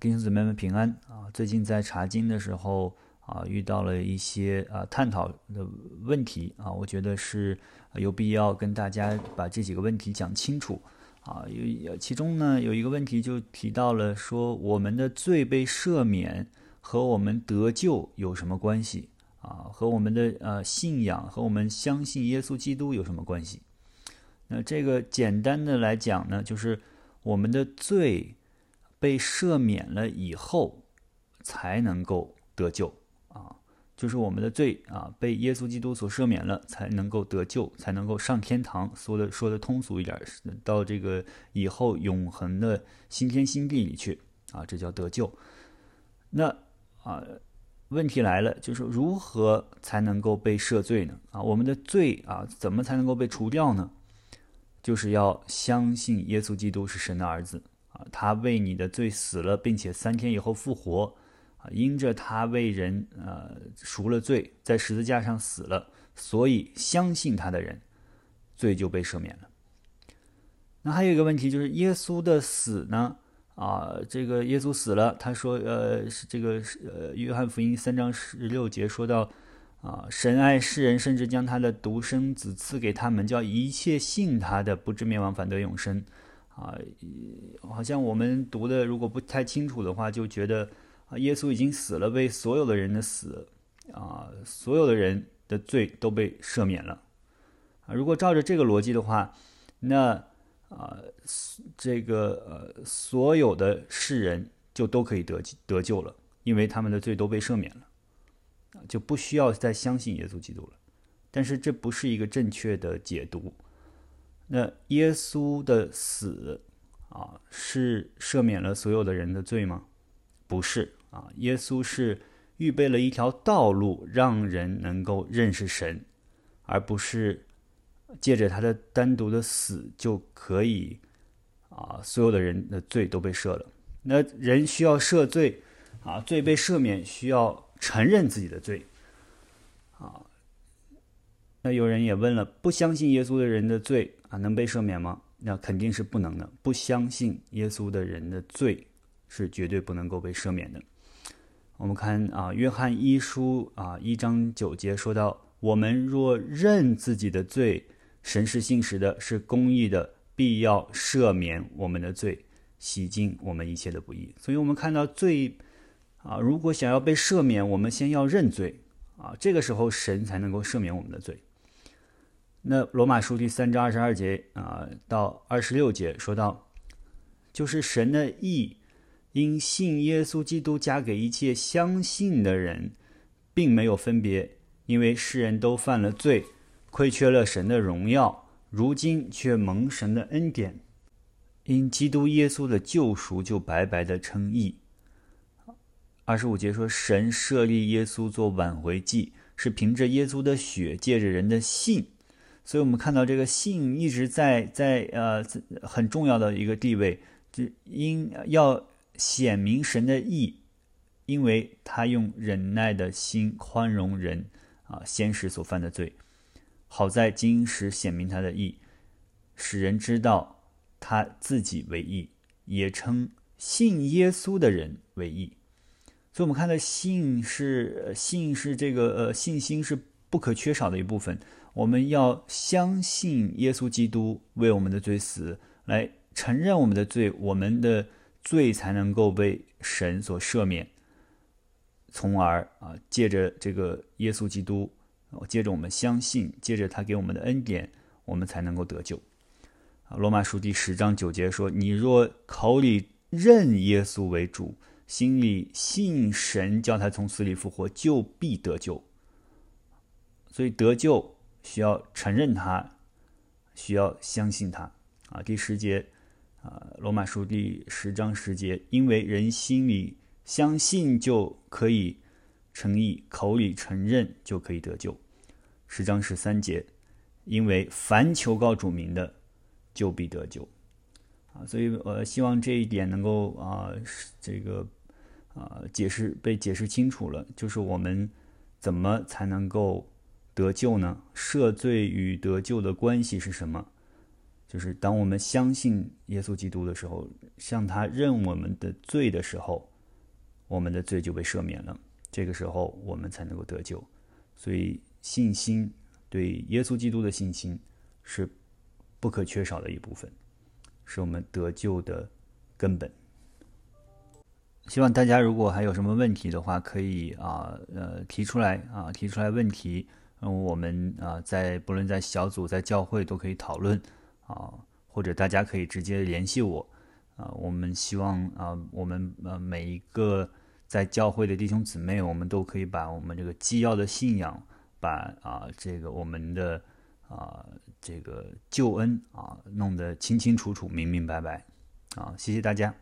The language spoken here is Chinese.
弟兄姊妹们平安啊！最近在查经的时候啊，遇到了一些啊探讨的问题啊，我觉得是有必要跟大家把这几个问题讲清楚啊。有其中呢有一个问题就提到了说，我们的罪被赦免和我们得救有什么关系啊？和我们的呃信仰和我们相信耶稣基督有什么关系？那这个简单的来讲呢，就是我们的罪。被赦免了以后，才能够得救啊！就是我们的罪啊，被耶稣基督所赦免了，才能够得救，才能够上天堂。说的说的通俗一点，到这个以后永恒的新天新地里去啊，这叫得救。那啊，问题来了，就是如何才能够被赦罪呢？啊，我们的罪啊，怎么才能够被除掉呢？就是要相信耶稣基督是神的儿子。他为你的罪死了，并且三天以后复活，啊，因着他为人呃赎了罪，在十字架上死了，所以相信他的人，罪就被赦免了。那还有一个问题就是耶稣的死呢？啊，这个耶稣死了，他说，呃，是这个是呃，约翰福音三章十六节说到，啊，神爱世人，甚至将他的独生子赐给他们，叫一切信他的不至灭亡，反得永生。啊，好像我们读的如果不太清楚的话，就觉得啊，耶稣已经死了，为所有的人的死啊，所有的人的罪都被赦免了啊。如果照着这个逻辑的话，那啊，这个呃，所有的世人就都可以得得救了，因为他们的罪都被赦免了，就不需要再相信耶稣基督了。但是这不是一个正确的解读。那耶稣的死啊，是赦免了所有的人的罪吗？不是啊，耶稣是预备了一条道路，让人能够认识神，而不是借着他的单独的死就可以啊，所有的人的罪都被赦了。那人需要赦罪啊，罪被赦免需要承认自己的罪啊。那有人也问了，不相信耶稣的人的罪。啊，能被赦免吗？那肯定是不能的。不相信耶稣的人的罪是绝对不能够被赦免的。我们看啊，《约翰一书》啊一章九节说到：“我们若认自己的罪，神是信实的，是公义的，必要赦免我们的罪，洗净我们一切的不义。”所以，我们看到罪啊，如果想要被赦免，我们先要认罪啊，这个时候神才能够赦免我们的罪。那罗马书第三章二十二节啊到二十六节说到，就是神的意因信耶稣基督加给一切相信的人，并没有分别，因为世人都犯了罪，亏缺了神的荣耀，如今却蒙神的恩典，因基督耶稣的救赎就白白的称义。二十五节说，神设立耶稣做挽回祭，是凭着耶稣的血，借着人的信。所以我们看到这个信一直在在呃很重要的一个地位，就因要显明神的义，因为他用忍耐的心宽容人啊先时所犯的罪，好在今时显明他的义，使人知道他自己为义，也称信耶稣的人为义。所以我们看到信是信是这个呃信心是不可缺少的一部分。我们要相信耶稣基督为我们的罪死，来承认我们的罪，我们的罪才能够被神所赦免，从而啊，借着这个耶稣基督，借着我们相信，借着他给我们的恩典，我们才能够得救。啊，罗马书第十章九节说：“你若口里认耶稣为主，心里信神叫他从死里复活，就必得救。”所以得救。需要承认他，需要相信他啊！第十节啊，罗马书第十章十节，因为人心里相信就可以诚意，口里承认就可以得救。十章十三节，因为凡求告主名的，就必得救啊！所以，我希望这一点能够啊，这个啊，解释被解释清楚了，就是我们怎么才能够。得救呢？赦罪与得救的关系是什么？就是当我们相信耶稣基督的时候，向他认我们的罪的时候，我们的罪就被赦免了。这个时候，我们才能够得救。所以，信心对耶稣基督的信心是不可缺少的一部分，是我们得救的根本。希望大家如果还有什么问题的话，可以啊呃提出来啊提出来问题，嗯我们啊在不论在小组在教会都可以讨论啊，或者大家可以直接联系我啊。我们希望啊我们呃每一个在教会的弟兄姊妹，我们都可以把我们这个基要的信仰，把啊这个我们的啊这个救恩啊弄得清清楚楚、明明白白啊。谢谢大家。